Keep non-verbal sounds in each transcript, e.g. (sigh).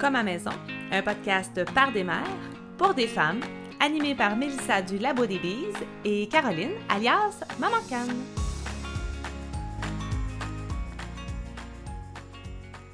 comme à maison, un podcast par des mères, pour des femmes, animé par Mélissa du Labo des Bises et Caroline, alias Maman Canne.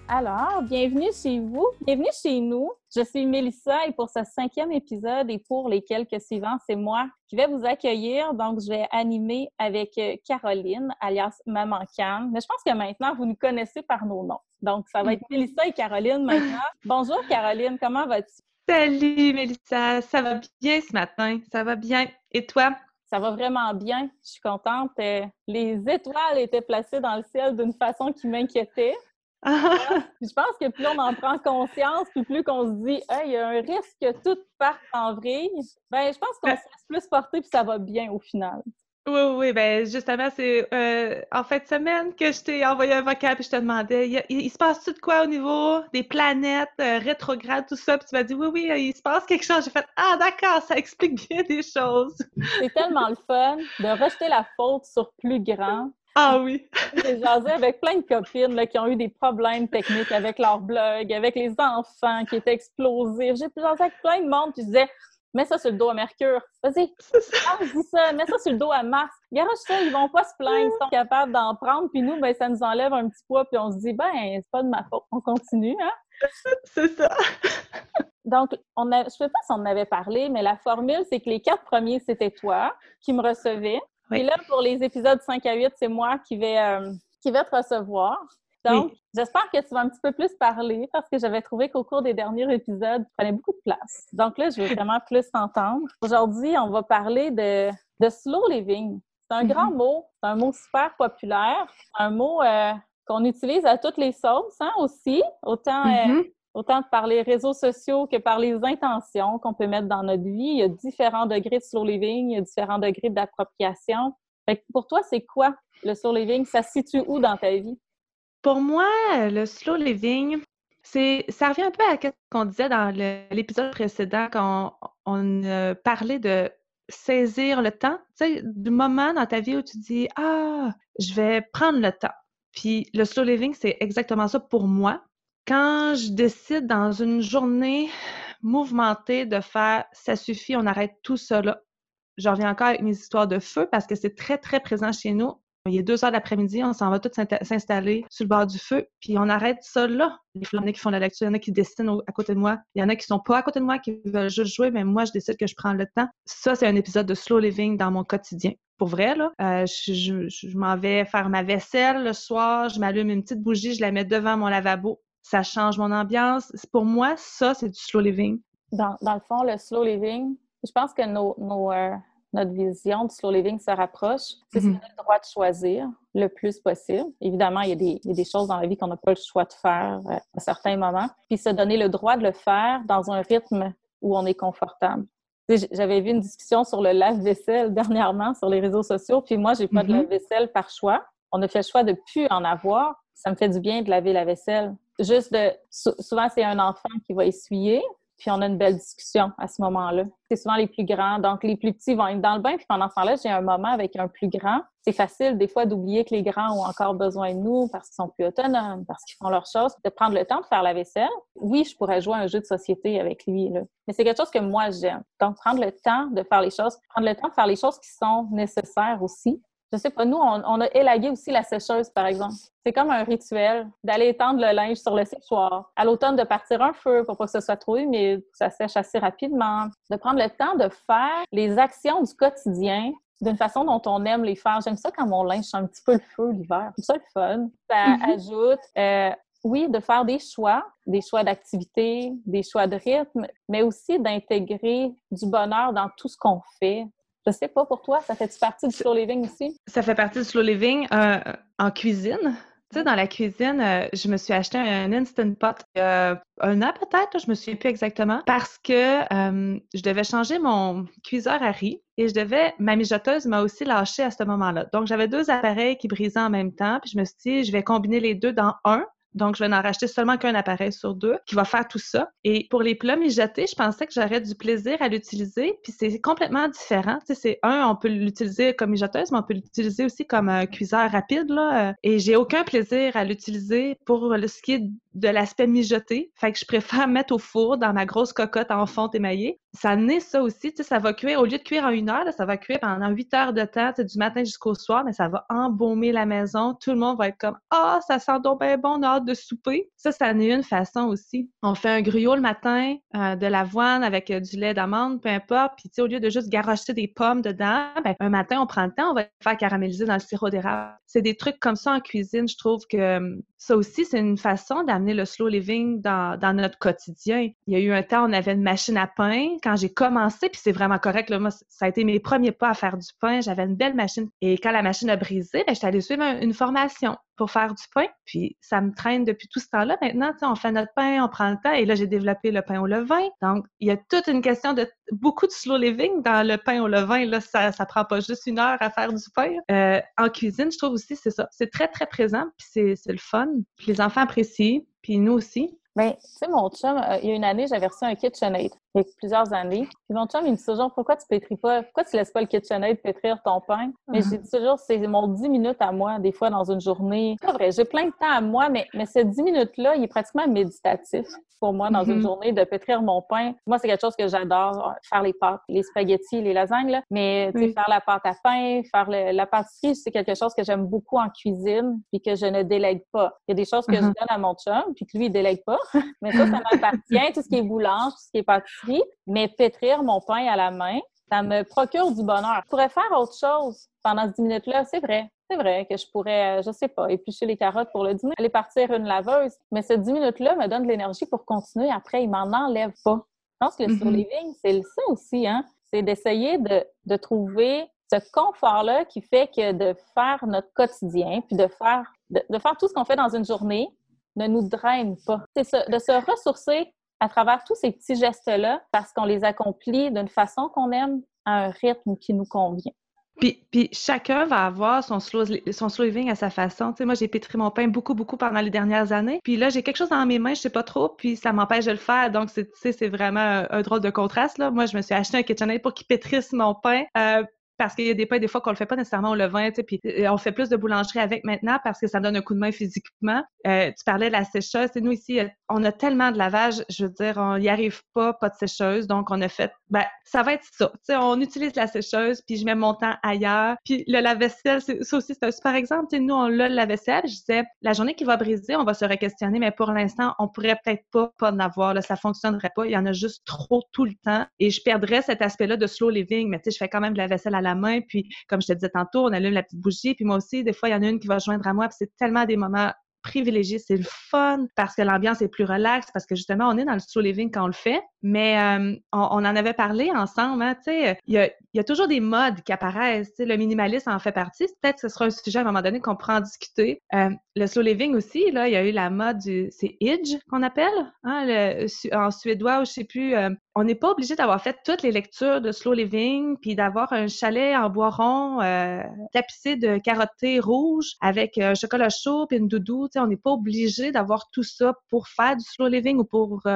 Alors, bienvenue chez vous, bienvenue chez nous. Je suis Mélissa et pour ce cinquième épisode et pour les quelques suivants, c'est moi qui vais vous accueillir. Donc, je vais animer avec euh, Caroline, alias Maman Cam. Mais je pense que maintenant, vous nous connaissez par nos noms. Donc, ça va être Mélissa et Caroline maintenant. (laughs) Bonjour Caroline, comment vas-tu? Salut Mélissa, ça va bien ce matin, ça va bien. Et toi? Ça va vraiment bien, je suis contente. Euh, les étoiles étaient placées dans le ciel d'une façon qui m'inquiétait. Je pense que plus on en prend conscience, puis plus qu'on se dit, il y a un risque que tout parte en vrille, ben, je pense qu'on se laisse plus porter, puis ça va bien au final. Oui, oui, ben justement, c'est euh, en fin de semaine que je t'ai envoyé un vocal puis je te demandais, il, se passe-tu de quoi au niveau des planètes, euh, rétrogrades, tout ça? Puis tu m'as dit, oui, oui, il se passe quelque chose. J'ai fait, ah, d'accord, ça explique bien des choses. C'est tellement le fun de rejeter la faute sur plus grand, ah (laughs) oui! J'ai jasé avec plein de copines là, qui ont eu des problèmes techniques avec leur blog, avec les enfants qui étaient explosés. J'ai jasé avec plein de monde qui disait Mets ça sur le dos à Mercure. Vas-y, (laughs) ah, dis ça, mets ça sur le dos à Mars. Garage ça, ils vont pas se plaindre, ils sont capables d'en prendre. Puis nous, ben, ça nous enlève un petit poids, puis on se dit, ben, c'est pas de ma faute. On continue, hein? (laughs) C'est ça. Donc, on a, je ne sais pas si on en avait parlé, mais la formule, c'est que les quatre premiers, c'était toi qui me recevais. Et là, pour les épisodes 5 à 8, c'est moi qui vais, euh, qui vais te recevoir. Donc, j'espère que tu vas un petit peu plus parler parce que j'avais trouvé qu'au cours des derniers épisodes, tu prenais beaucoup de place. Donc là, je veux vraiment (laughs) plus t'entendre. Aujourd'hui, on va parler de, de slow living. C'est un grand mm-hmm. mot, c'est un mot super populaire, un mot euh, qu'on utilise à toutes les sauces hein, aussi, autant euh, mm-hmm autant par les réseaux sociaux que par les intentions qu'on peut mettre dans notre vie. Il y a différents degrés de slow living, différents degrés d'appropriation. Pour toi, c'est quoi le slow living? Ça se situe où dans ta vie? Pour moi, le slow living, ça revient un peu à ce qu'on disait dans l'épisode précédent quand on, parlait de saisir le temps, tu sais, du moment dans ta vie où tu dis Ah, je vais prendre le temps. Puis le slow living, c'est exactement ça pour moi. Quand je décide dans une journée mouvementée de faire ça suffit, on arrête tout là. Je reviens encore avec mes histoires de feu parce que c'est très, très présent chez nous. Il est deux heures d'après-midi, on s'en va tous s'installer sur le bord du feu, puis on arrête ça là. Les flammes qui font la lecture, il y en a qui dessinent à côté de moi, il y en a qui sont pas à côté de moi, qui veulent juste jouer, mais moi, je décide que je prends le temps. Ça, c'est un épisode de slow living dans mon quotidien. Pour vrai, là, euh, je m'en vais faire ma vaisselle le soir, je m'allume une petite bougie, je la mets devant mon lavabo, ça change mon ambiance. Pour moi, ça, c'est du slow living. Dans, dans, le fond, le slow living, je pense que nos, nos, euh, notre vision du slow living se rapproche. C'est mm le droit de choisir le plus possible. Évidemment, il y a des, il y a des choses dans la vie qu'on n'a pas le choix de faire euh, à certains moments. Puis se donner le droit de le faire dans un rythme où on est confortable. J'avais vu une discussion sur le lave-vaisselle (laughs) dernièrement sur les réseaux sociaux, puis moi, j'ai pas de mm-hmm. lave-vaisselle par choix. On a fait le choix de plus en avoir. Ça me fait du bien de laver la vaisselle juste de. Souvent, c'est un enfant qui va essuyer, puis on a une belle discussion à ce moment-là. C'est souvent les plus grands. Donc, les plus petits vont être dans le bain, puis pendant ce temps-là, j'ai un moment avec un plus grand. C'est facile, des fois, d'oublier que les grands ont encore besoin de nous parce qu'ils sont plus autonomes, parce qu'ils font leurs choses, de prendre le temps de faire la vaisselle. Oui, je pourrais jouer un jeu de société avec lui, là. mais c'est quelque chose que moi, j'aime. Donc, prendre le temps de faire les choses, prendre le temps de faire les choses qui sont nécessaires aussi, je sais pas, nous, on, a élagué aussi la sécheuse, par exemple. C'est comme un rituel d'aller étendre le linge sur le séchoir. À l'automne, de partir un feu pour pas que ce soit trop humide, que ça sèche assez rapidement. De prendre le temps de faire les actions du quotidien d'une façon dont on aime les faire. J'aime ça quand mon linge sent un petit peu le feu l'hiver. C'est ça le fun. Ça mm-hmm. ajoute, euh, oui, de faire des choix, des choix d'activité, des choix de rythme, mais aussi d'intégrer du bonheur dans tout ce qu'on fait. Je sais pas pour toi, ça fait partie du slow living aussi? Ça fait partie du slow living euh, en cuisine. Tu sais, dans la cuisine, euh, je me suis acheté un Instant Pot un an peut-être, je me souviens plus exactement, parce que euh, je devais changer mon cuiseur à riz et je devais, ma mijoteuse m'a aussi lâché à ce moment-là. Donc, j'avais deux appareils qui brisaient en même temps, puis je me suis dit, je vais combiner les deux dans un donc, je vais en racheter seulement qu'un appareil sur deux qui va faire tout ça. Et pour les plats mijotés, je pensais que j'aurais du plaisir à l'utiliser, puis c'est complètement différent. Tu sais, c'est un, on peut l'utiliser comme mijoteuse, mais on peut l'utiliser aussi comme un cuiseur rapide, là. Et j'ai aucun plaisir à l'utiliser pour ce qui est de l'aspect mijoté. Fait que je préfère (laughs) mettre au four dans ma grosse cocotte en fonte émaillée. Ça naît ça aussi, tu sais, ça va cuire, au lieu de cuire en une heure, ça va cuire pendant huit heures de temps, du matin jusqu'au soir, mais ça va embaumer la maison. Tout le monde va être comme Ah, ça sent donc bien bon, on a hâte de souper. Ça, ça en est une façon aussi. On fait un gruyot le matin, euh, de l'avoine avec euh, du lait d'amande, peu importe. Puis, tu sais, au lieu de juste garocher des pommes dedans, ben, un matin, on prend le temps, on va faire caraméliser dans le sirop d'érable. C'est des trucs comme ça en cuisine, je trouve que hum, ça aussi, c'est une façon d'amener le slow living dans, notre quotidien. Il y a eu un temps, on avait une machine à pain. Quand j'ai commencé, puis c'est vraiment correct, là, moi, ça a été mes premiers pas à faire du pain. J'avais une belle machine. Et quand la machine a brisé, ben, j'étais allée suivre une formation pour faire du pain. Puis ça me traîne depuis tout ce temps-là. Maintenant, on fait notre pain, on prend le temps. Et là, j'ai développé le pain au levain. Donc, il y a toute une question de beaucoup de slow living dans le pain au levain. Là, ça, ça prend pas juste une heure à faire du pain. Euh, en cuisine, je trouve aussi, c'est ça. C'est très, très présent. Puis c'est le fun. Puis les enfants apprécient. Puis nous aussi. Bien, tu sais, mon chum, euh, il y a une année, j'avais reçu un KitchenAid il y a plusieurs années. Puis mon chum, il me dit toujours Pourquoi tu pétris pas? Pourquoi tu laisses pas le KitchenAid pétrir ton pain? Mais j'ai dit toujours C'est mon 10 minutes à moi, des fois, dans une journée. C'est vrai, j'ai plein de temps à moi, mais, mais ces 10 minutes-là, il est pratiquement méditatif pour moi dans une mm-hmm. journée de pétrir mon pain. Moi, c'est quelque chose que j'adore, faire les pâtes, les spaghettis, les lasagnes, là. mais faire la pâte à pain, faire la pâtisserie, c'est quelque chose que j'aime beaucoup en cuisine puis que je ne délègue pas. Il y a des choses que je mm-hmm. donne à mon chum puis que lui, il délègue pas, (laughs) mais ça, ça (laughs) m'appartient, tout ce qui est boulange, tout ce qui est pâtisserie mais pétrir mon pain à la main, ça me procure du bonheur. Je pourrais faire autre chose pendant ce 10 minutes-là, c'est vrai. C'est vrai que je pourrais, je sais pas, éplucher les carottes pour le dîner, aller partir une laveuse, mais ces 10 minutes-là me donne de l'énergie pour continuer. Après, il m'en enlève pas. Je pense que le mm living, c'est ça aussi, hein? C'est d'essayer de, trouver ce confort-là qui fait que de faire notre quotidien, puis de faire, de faire tout ce qu'on fait dans une journée, ne nous draine pas. C'est de se ressourcer à travers tous ces petits gestes-là parce qu'on les accomplit d'une façon qu'on aime, à un rythme qui nous convient. Puis, puis, chacun va avoir son slow, son slow living à sa façon. Tu sais, moi, j'ai pétri mon pain beaucoup, beaucoup pendant les dernières années. Puis là, j'ai quelque chose dans mes mains, je sais pas trop, puis ça m'empêche de le faire. Donc, c'est, c'est vraiment un, drôle de contraste. Là. Moi, je me suis acheté un KitchenAid pour qu'il pétrisse mon pain. Euh, parce qu'il y a des pains des fois qu'on le fait pas nécessairement au levain, tu puis euh, on fait plus de boulangerie avec maintenant parce que ça donne un coup de main physiquement. Euh, tu parlais de la sécheuse, nous ici, euh, on a tellement de lavage, je veux dire, on n'y arrive pas, pas de sécheuse, donc on a fait, ben ça va être ça, tu sais, on utilise la sécheuse, puis je mets mon temps ailleurs, puis le lave-vaisselle, ça aussi c'est un super exemple, tu sais, nous on l'a le lave-vaisselle, je disais, la journée qui va briser, on va se re-questionner, mais pour l'instant, on pourrait peut-être pas pas en avoir, là, ça fonctionnerait pas, il y en a juste trop tout le temps, et je perdrais cet aspect-là de slow living, mais tu sais, je fais quand même de la vaisselle à la main. Puis, comme je te disais tantôt, on allume la petite bougie. Puis moi aussi, des fois, il y en a une qui va joindre à moi. Puis c'est tellement des moments privilégiés. C'est le fun parce que l'ambiance est plus relaxe, parce que justement, on est dans le slow living quand on le fait. Mais euh, on, en avait parlé ensemble, hein, tu sais, il y a, toujours des modes qui apparaissent. Le minimalisme en fait partie. Peut-être que ce sera un sujet à un moment donné qu'on pourra en discuter. Euh, le slow living aussi, là, il y a eu la mode du... C'est Idge qu'on appelle, hein, en suédois ou je sais plus. Euh, on n'est pas obligé d'avoir fait toutes les lectures de slow living, puis d'avoir un chalet en bois rond tapissé de carottés rouges avec un chocolat chaud puis une doudou. on n'est pas obligé d'avoir tout ça pour faire du slow living ou pour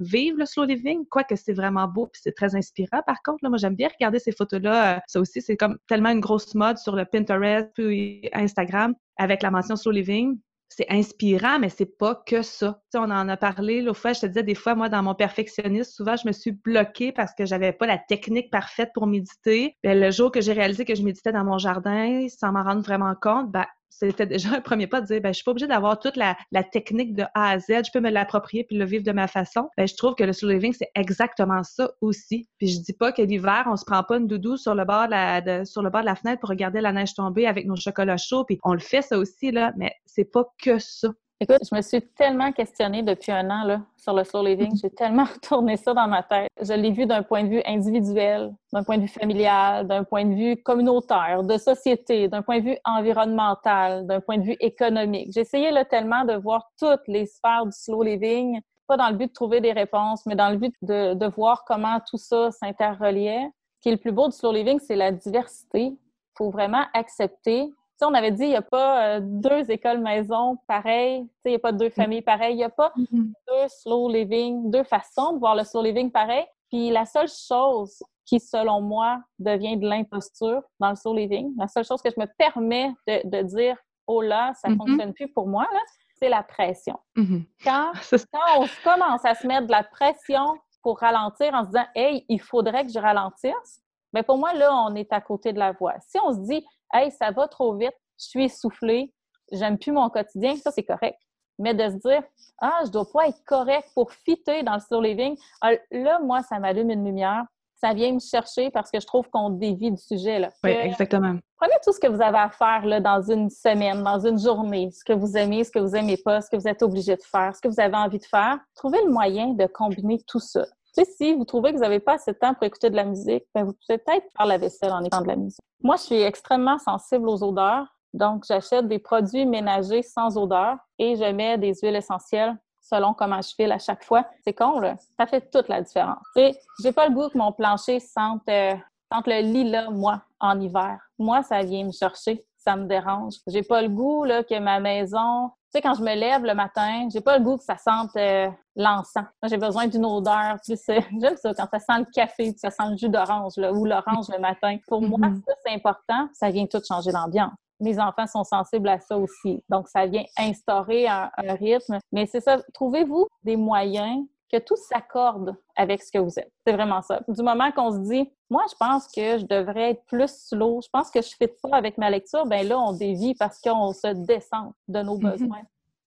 vivre le slow living, quoique c'est vraiment beau puis c'est très inspirant. Par contre, là, moi, j'aime bien regarder ces photos-là. Euh, ça aussi, c'est comme tellement une grosse mode sur le Pinterest puis Instagram avec la mention slow living. C'est inspirant, mais c'est pas que ça. On en a parlé l'autre fois. Je te disais, des fois, moi, dans mon perfectionnisme, souvent, je me suis bloquée parce que j'avais pas la technique parfaite pour méditer. Ben, le jour que j'ai réalisé que je méditais dans mon jardin, sans m'en rendre vraiment compte, ben, c'était déjà un premier pas de dire, ben, je suis pas obligée d'avoir toute la, technique de A à Z, je peux me l'approprier puis le vivre de ma façon. Ben, je trouve que le slow living, c'est exactement ça aussi. Puis je dis pas que l'hiver, on se prend pas une doudou sur le bord de la, sur le bord de la fenêtre pour regarder la neige tomber avec nos chocolats chauds, puis on le fait ça aussi, là, mais c'est pas que ça. Écoute, je me suis tellement questionnée depuis un an là, sur le slow living. J'ai tellement (laughs) retourné ça dans ma tête. Je l'ai vu d'un point de vue individuel, d'un point de vue familial, d'un point de vue communautaire, de société, d'un point de vue environnemental, d'un point de vue économique. Essayé là, tellement de voir toutes les sphères du slow living, pas dans le but de trouver des réponses, mais dans le but de, de voir comment tout ça s'interreliait. Ce qui est le plus beau du slow living, c'est la diversité. Il faut vraiment accepter on avait dit, il n'y a pas euh, deux écoles maison pareilles, il n'y a pas deux mm. familles pareilles, il n'y a pas mm-hmm. deux slow living, deux façons de voir le slow living pareil. Puis la seule chose qui, selon moi, devient de l'imposture dans le slow living, la seule chose que je me permets de, dire, oh là, ça ne mm-hmm. fonctionne plus pour moi, c'est la pression. Mm-hmm. Quand, (laughs) quand on commence à se mettre de la pression pour ralentir en se disant Hey, il faudrait que je ralentisse, mais pour moi, là, on est à côté de la voie. Si on se dit Hey, ça va trop vite, je suis essoufflée, j'aime plus mon quotidien, ça, c'est correct. Mais de se dire Ah, je dois pas être correct pour fitter dans le slow living, ah, là, moi, ça m'allume une lumière ça vient me chercher parce que je trouve qu'on dévie du sujet. Là. Oui, exactement. Prenez tout ce que vous avez à faire là, dans une semaine, dans une journée, ce que vous aimez, ce que vous n'aimez pas, ce que vous êtes obligé de faire, ce que vous avez envie de faire. Trouvez le moyen de combiner tout ça. Sais, si vous trouvez que vous n'avez pas assez de temps pour écouter de la musique, ben, vous pouvez peut-être faire la vaisselle en écoutant de la musique. Moi, je suis extrêmement sensible aux odeurs. Donc, j'achète des produits ménagers sans odeur et je mets des huiles essentielles selon comment je file à chaque fois. C'est con, là. Ça fait toute la différence. Tu j'ai pas le goût que mon plancher sente, euh, sente le lilas, moi, en hiver. Moi, ça vient me chercher. Ça me dérange. J'ai pas le goût là, que ma maison. Tu sais, quand je me lève le matin, j'ai pas le goût que ça sente euh, l'encens. J'ai besoin d'une odeur plus. Euh, (laughs) j'aime ça, quand ça sent le café, ça sent le jus d'orange ou l'orange le matin. Pour moi, mm-hmm. ça, c'est important. Ça vient tout changer l'ambiance mes enfants sont sensibles à ça aussi. Donc, ça vient instaurer un, rythme. Mais c'est ça, trouvez-vous des moyens que tout s'accorde avec ce que vous êtes. C'est vraiment ça. Du moment qu'on se dit, moi, je pense que je devrais être plus slow, je pense que je ne fais pas avec ma lecture, ben là, on dévie parce qu'on se descend de nos mm-hmm. besoins.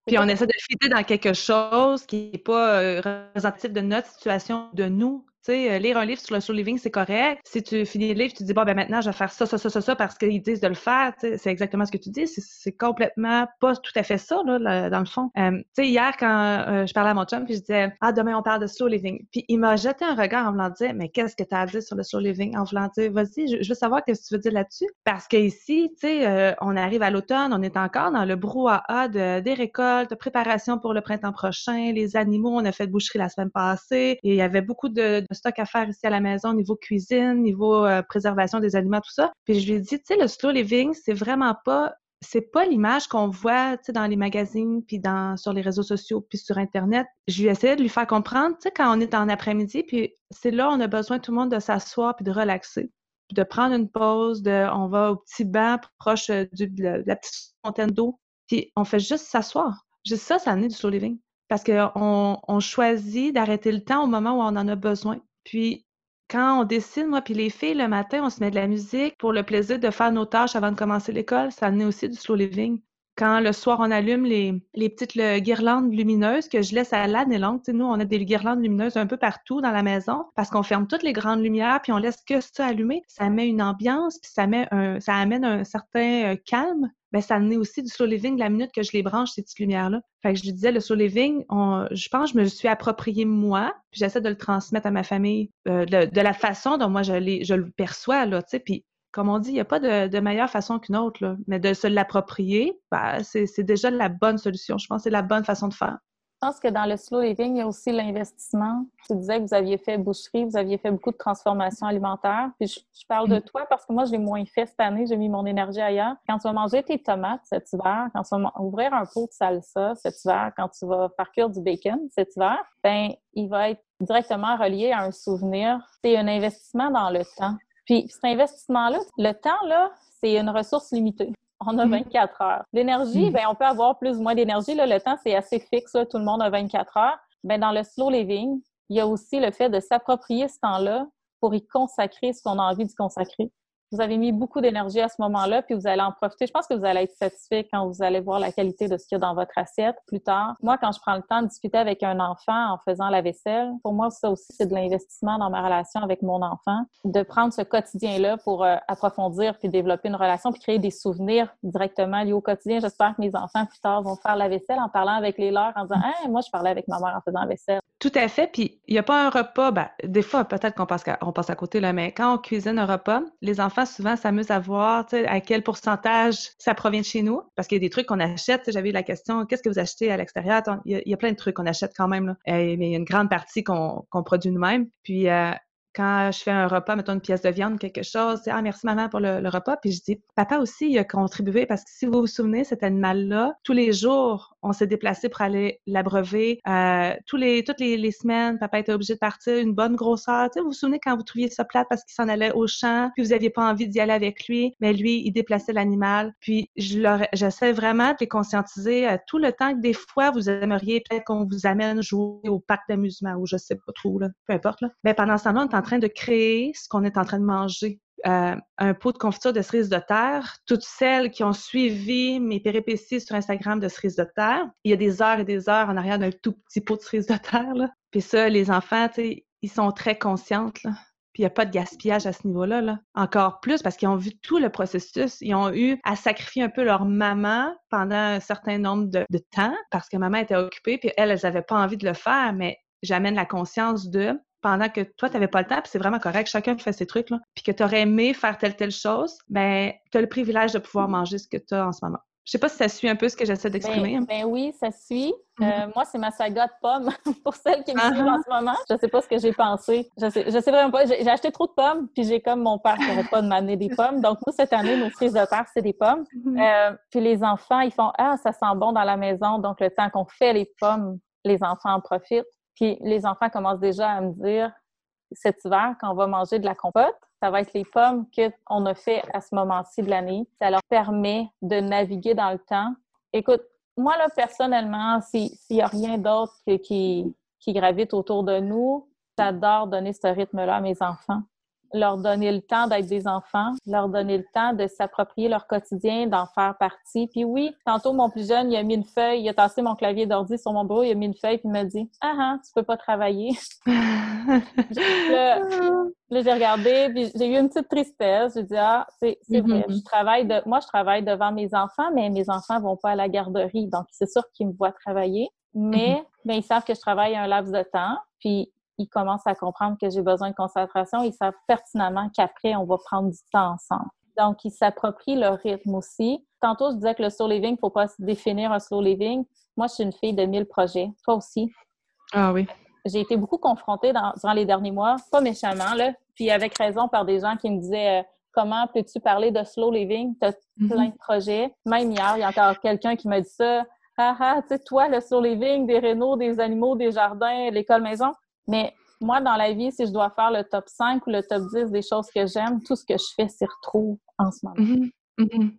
Puis on essaie de fitter dans quelque chose qui n'est pas euh, représentatif de notre situation, de nous. Euh, lire un livre sur le slow living, c'est correct. Si tu finis le livre, tu dis, bon, ben maintenant, je vais faire ça, ça, ça, ça, ça, parce qu'ils disent de le faire. C'est exactement ce que tu dis. C'est complètement pas tout à fait ça, là, dans le fond. Euh, tu sais, hier, quand euh, je parlais à mon chum, puis je disais, ah, demain, on parle de slow living. Puis il m'a jeté un regard en voulant dire, mais qu'est-ce que tu as à dire sur le slow living? En voulant dire, vas-y, je, veux savoir qu'est-ce que tu veux dire là-dessus. Parce qu'ici, tu sais, on arrive à l'automne, on est encore dans le brouhaha de, des récoltes, préparation pour le printemps prochain. Les animaux, on a fait de boucherie la semaine passée et il y avait beaucoup de stock à faire ici à la maison, niveau cuisine, niveau euh, préservation des aliments, tout ça. Puis je lui ai dit, tu sais, le slow living, c'est vraiment pas c'est pas l'image qu'on voit dans les magazines, puis dans, sur les réseaux sociaux, puis sur Internet. Je lui ai essayé de lui faire comprendre, tu sais, quand on est en après-midi, puis c'est là on a besoin tout le monde de s'asseoir puis de relaxer, puis de prendre une pause, de, on va au petit banc proche euh, du, de la petite fontaine d'eau, puis on fait juste s'asseoir. Juste ça, ça amené du slow living. Parce qu'on on choisit d'arrêter le temps au moment où on en a besoin. Puis, quand on décide, moi puis les filles, le matin, on se met de la musique pour le plaisir de faire nos tâches avant de commencer l'école. Ça amenait aussi du slow living. Quand le soir, on allume les, petites guirlandes lumineuses que je laisse à l'année longue. nous, on a des guirlandes lumineuses un peu partout dans la maison parce qu'on ferme toutes les grandes lumières puis on laisse que ça allumé. Ça met une ambiance puis ça, met un, ça amène un certain euh, calme ben, ça amenait aussi du slow living la minute que je les branche, ces petites lumières-là. Fait que je lui disais, le slow living, je pense je me suis approprié moi, puis j'essaie de le transmettre à ma famille euh, de, la façon dont moi je, je le perçois, là, tu sais. Puis, comme on dit, il n'y a pas de, meilleure façon qu'une autre, là. Mais de se l'approprier, ben, c'est déjà la bonne solution. Je pense que c'est la bonne façon de faire. Je pense que dans le slow living, il y a aussi l'investissement. Tu disais que vous aviez fait boucherie, vous aviez fait beaucoup de transformations alimentaires. Puis je, parle de mm. toi parce que moi, je l'ai moins fait cette année. J'ai mis mon énergie ailleurs. Quand tu vas manger tes tomates cet hiver, quand tu vas ouvrir un pot de salsa cet hiver, quand tu vas faire cuire du bacon cet hiver, ben il va être directement relié à un souvenir. C'est un investissement dans le temps. Puis cet investissement-là, le temps, là, c'est une ressource limitée on a 24 mm. heures. L'énergie, mm. ben, on peut avoir plus ou moins d'énergie. Le temps, c'est assez fixe. Tout le monde a 24 heures. Ben, dans le slow living, il y a aussi le fait de s'approprier ce temps-là pour y consacrer ce qu'on a envie de consacrer vous avez mis beaucoup d'énergie à ce moment-là, puis vous allez en profiter. Je pense que vous allez être satisfait quand vous allez voir la qualité de ce qu'il y a dans votre assiette plus tard. Moi, quand je prends le temps de discuter avec un enfant en faisant la vaisselle, pour moi, ça aussi, c'est de l'investissement dans ma relation avec mon enfant, de prendre ce quotidien-là pour euh, approfondir puis développer une relation puis créer des souvenirs directement liés au quotidien. J'espère que mes enfants plus tard vont faire la vaisselle en parlant avec les leurs, en disant hey, moi, je parlais avec ma mère en faisant la vaisselle. Tout à fait. Puis il n'y a pas un repas. Ben, des fois, peut-être qu'on passe, on passe à côté, là, mais quand on cuisine un repas, les enfants souvent s'amusent à voir à quel pourcentage ça provient de chez nous. Parce qu'il y a des trucs qu'on achète. J'avais la question qu'est-ce que vous achetez à l'extérieur? Il y, a plein de trucs qu'on achète quand même. Là. mais il y a une grande partie qu'on produit nous-mêmes. Puis euh, quand je fais un repas, mettons une pièce de viande, quelque chose, c'est Ah, merci maman pour le, repas. Puis je dis Papa aussi, il a contribué parce que si vous vous souvenez, cet animal-là, tous les jours, on s'est déplacé pour aller l'abreuver. Euh, les, toutes les, semaines, papa était obligé de partir une bonne grosseur. Tu sais, vous vous souvenez quand vous trouviez ça plate parce qu'il s'en allait au champ, puis vous aviez pas envie d'y aller avec lui, mais lui, il déplaçait l'animal. Puis je j'essaie vraiment de les conscientiser euh, tout le temps que des fois, vous aimeriez peut-être qu'on vous amène jouer au parc d'amusement ou je sais pas trop, là, peu importe. Là. Mais pendant ce temps-là, on est en train de créer ce qu'on est en train de manger. Euh, un pot de confiture de cerises de terre. Toutes celles qui ont suivi mes péripéties sur Instagram de cerises de terre, il y a des heures et des heures en arrière d'un tout petit pot de cerises de terre. Puis ça, les enfants, ils sont très conscientes. Puis il n'y a pas de gaspillage à ce niveau-là. Là. Encore plus parce qu'ils ont vu tout le processus. Ils ont eu à sacrifier un peu leur maman pendant un certain nombre de, de temps parce que maman était occupée, puis elles, elles n'avaient pas envie de le faire, mais j'amène la conscience de pendant que toi, tu n'avais pas le temps, puis c'est vraiment correct, chacun fait ses trucs, là, puis que tu aurais aimé faire telle, telle chose, ben, tu as le privilège de pouvoir manger ce que tu as en ce moment. Je sais pas si ça suit un peu ce que j'essaie d'exprimer. Ben, ben, oui, ça suit. Euh, mm-hmm. moi, c'est ma saga de pommes (laughs) pour celles qui me suivent en ce moment. Je sais pas ce que j'ai pensé. Je sais, je sais vraiment pas. J'ai acheté trop de pommes, puis j'ai comme mon père qui n'arrête pas de m'amener des pommes. Donc, nous, cette année, nos frises de terre, c'est des pommes. Mm-hmm. Euh, puis les enfants, ils font Ah, ça sent bon dans la maison. Donc, le temps qu'on fait les pommes, les enfants en profitent. Puis les enfants commencent déjà à me dire cet hiver, quand on va manger de la compote, ça va être les pommes qu'on a fait à ce moment-ci de l'année. Ça leur permet de naviguer dans le temps. Écoute, moi, là, personnellement, s'il n'y a rien d'autre qui, qui gravite autour de nous, j'adore donner ce rythme-là à mes enfants leur donner le temps d'être des enfants, leur donner le temps de s'approprier leur quotidien, d'en faire partie. Puis oui, tantôt, mon plus jeune, il a mis une feuille, il a tassé mon clavier d'ordi sur mon bureau, il a mis une feuille, puis il m'a dit « Ah, ah, tu peux pas travailler. (laughs) là, là j'ai regardé, puis j'ai eu une petite tristesse. J'ai dit « Ah, c'est vrai, mm-hmm. je travaille de... moi, je travaille devant mes enfants, mais mes enfants vont pas à la garderie, donc c'est sûr qu'ils me voient travailler. Mais mm-hmm. ben, ils savent que je travaille un laps de temps, puis ils commencent à comprendre que j'ai besoin de concentration. Ils savent pertinemment qu'après, on va prendre du temps ensemble. Donc, ils s'approprient leur rythme aussi. Tantôt, je disais que le slow living, il ne faut pas se définir un slow living. Moi, je suis une fille de mille projets. Toi aussi. Ah oui. J'ai été beaucoup confrontée dans, durant les derniers mois, pas méchamment, là, puis avec raison par des gens qui me disaient euh, Comment peux-tu parler de slow living? Tu as mm-hmm. plein de projets. Même hier, il y a encore quelqu'un qui m'a dit ça. Ah ah, tu sais, toi, le slow living, des rénaux, des animaux, des jardins, l'école maison. Mais moi, dans la vie, si je dois faire le top 5 ou le top 10 des choses que j'aime, tout ce que je fais s'y retrouve en ce moment. Mm-hmm. Mm-hmm.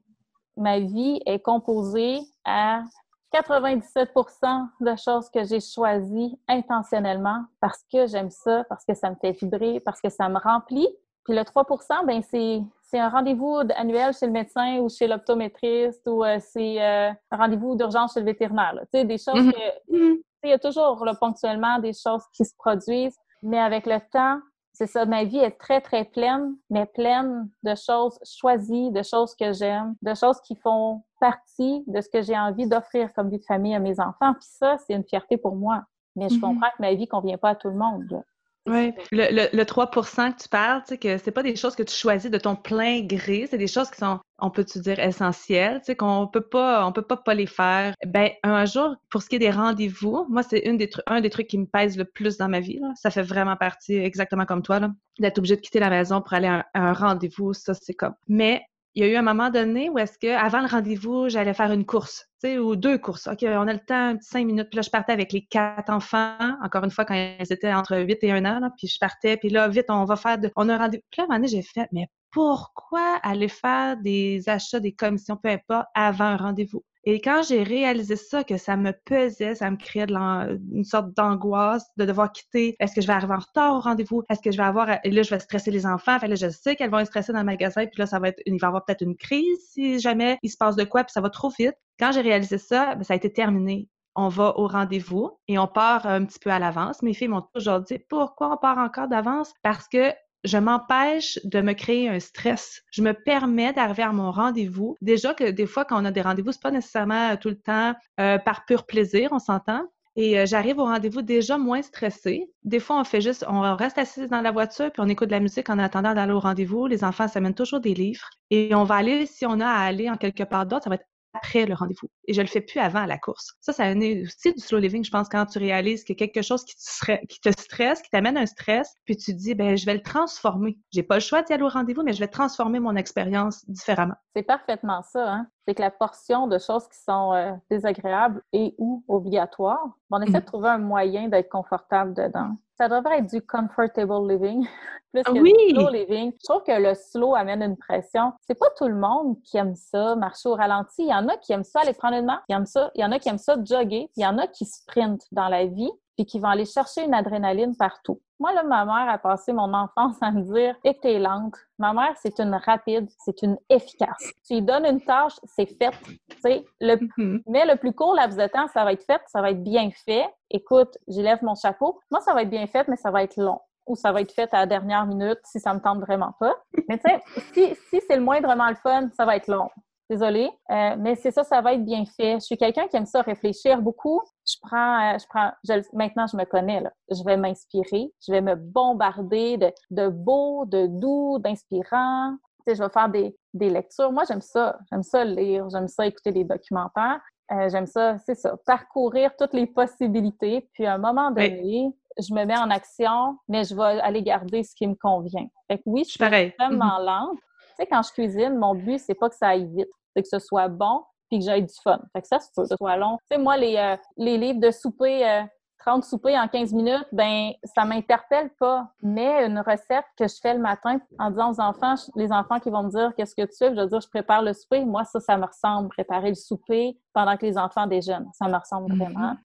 Ma vie est composée à 97% de choses que j'ai choisies intentionnellement parce que j'aime ça, parce que ça me fait vibrer, parce que ça me remplit. Puis le 3% ben c'est c'est un rendez-vous annuel chez le médecin ou chez l'optométriste ou euh, c'est euh, un rendez-vous d'urgence chez le vétérinaire. Tu sais, des choses que il y a toujours ponctuellement des choses qui se produisent, mais avec le temps, c'est ça, ma vie est très, très pleine, mais pleine de choses choisies, de choses que j'aime, de choses qui font partie de ce que j'ai envie d'offrir comme vie de famille à mes enfants. Puis ça, c'est une fierté pour moi. Mais je mm-hmm. comprends que ma vie ne convient pas à tout le monde. Oui. Le, le, 3 que tu parles, tu sais, que c'est pas des choses que tu choisis de ton plein gré, c'est des choses qui sont, on peut-tu dire, essentielles, tu sais, qu'on peut pas, on peut pas pas les faire. Ben, un jour, pour ce qui est des rendez-vous, moi, c'est une des un des trucs qui me pèse le plus dans ma vie, là. Ça fait vraiment partie, exactement comme toi, là. D'être obligé de quitter la maison pour aller à un rendez-vous, ça, c'est comme. Mais il y a eu un moment donné où est-ce que avant le rendez-vous, j'allais faire une course, tu sais, ou deux courses. OK, on a le temps, cinq minutes. Puis là, je partais avec les quatre enfants, encore une fois, quand ils étaient entre 8 et 1 an, puis je partais, puis là, vite, on va faire, de... on a un rendez-vous. Puis là, à un moment donné, j'ai fait, mais pourquoi aller faire des achats, des commissions, peu importe, avant un rendez-vous? Et quand j'ai réalisé ça, que ça me pesait, ça me créait une sorte d'angoisse de devoir quitter. Est-ce que je vais arriver en retard au rendez-vous? Est-ce que je vais avoir... Et là, je vais stresser les enfants. Fait là, je sais qu'elles vont être stressées dans le magasin. Puis là, ça va être... il va y avoir peut-être une crise si jamais il se passe de quoi. Puis ça va trop vite. Quand j'ai réalisé ça, ben, ça a été terminé on va au rendez-vous et on part un petit peu à l'avance. Mes filles m'ont toujours dit pourquoi on part encore d'avance? Parce que je m'empêche de me créer un stress. Je me permets d'arriver à mon rendez-vous. Déjà que des fois, quand on a des rendez-vous, c'est pas nécessairement tout le temps euh, par pur plaisir, on s'entend. Et euh, j'arrive au rendez-vous déjà moins stressée. Des fois, on fait juste, on reste assis dans la voiture puis on écoute de la musique en attendant d'aller au rendez-vous. Les enfants s'amènent toujours des livres et on va aller, si on a à aller en quelque part d'autre, ça va être après le rendez-vous. Et je le fais plus avant la course. Ça, ça est aussi du slow living, je pense, quand tu réalises qu'il y a quelque chose qui te, stresse, qui t'amène un stress, puis tu dis, ben, je vais le transformer. J'ai pas le choix d'y aller au rendez-vous, mais je vais transformer mon expérience différemment. C'est parfaitement ça, hein? C'est que la portion de choses qui sont euh, désagréables et ou obligatoires, on essaie de mm. trouver un moyen d'être confortable dedans ça devrait être du comfortable living (laughs) plus que oui. du slow living. Je trouve que le slow amène une pression. C'est pas tout le monde qui aime ça, marcher au ralenti. Il y en a qui aiment ça aller prendre une marche, il y, ça. il y en a qui aiment ça jogger, il y en a qui sprintent dans la vie puis qui vont aller chercher une adrénaline partout. Moi, là, ma mère a passé mon enfance à me dire « Et t'es lente. » Ma mère, c'est une rapide, c'est une efficace. Tu lui donnes une tâche, c'est fait. Le... Mm-hmm. Mais le plus court laps de temps, ça va être fait, ça va être bien fait. Écoute, j'élève mon chapeau. Moi, ça va être bien fait, mais ça va être long ou ça va être fait à la dernière minute si ça me tente vraiment pas. Mais tu sais, (laughs) si, si c'est le moindrement le fun, ça va être long. Désolée, euh, mais c'est ça, ça va être bien fait. Je suis quelqu'un qui aime ça réfléchir beaucoup. Je prends, euh, je prends, maintenant je me connais là. Je vais m'inspirer, je vais me bombarder de, de beau, de doux, d'inspirant. Tu sais, je vais faire des, des lectures. Moi, j'aime ça. J'aime ça lire, j'aime ça écouter des documentaires. Euh, j'aime ça, c'est ça, parcourir toutes les possibilités. Puis à un moment donné, je me mets en action, mais je vais aller garder ce qui me convient. Fait que oui, je suis extrêmement lente. Tu sais, quand je cuisine, mon but, c'est pas que ça aille vite c'est que ce soit bon puis que j'aille du fun. Fait que ça se peut, que ce soit long. Tu sais, moi, les, euh, les livres de souper, 30 euh, soupers en 15 minutes, ben ça m'interpelle pas. Mais une recette que je fais le matin en disant aux enfants, les enfants qui vont me dire qu'est-ce que tu fais, je vais dire je prépare le souper. Moi, ça, ça me ressemble, préparer le souper pendant que les enfants déjeunent. Ça me ressemble mm-hmm. vraiment.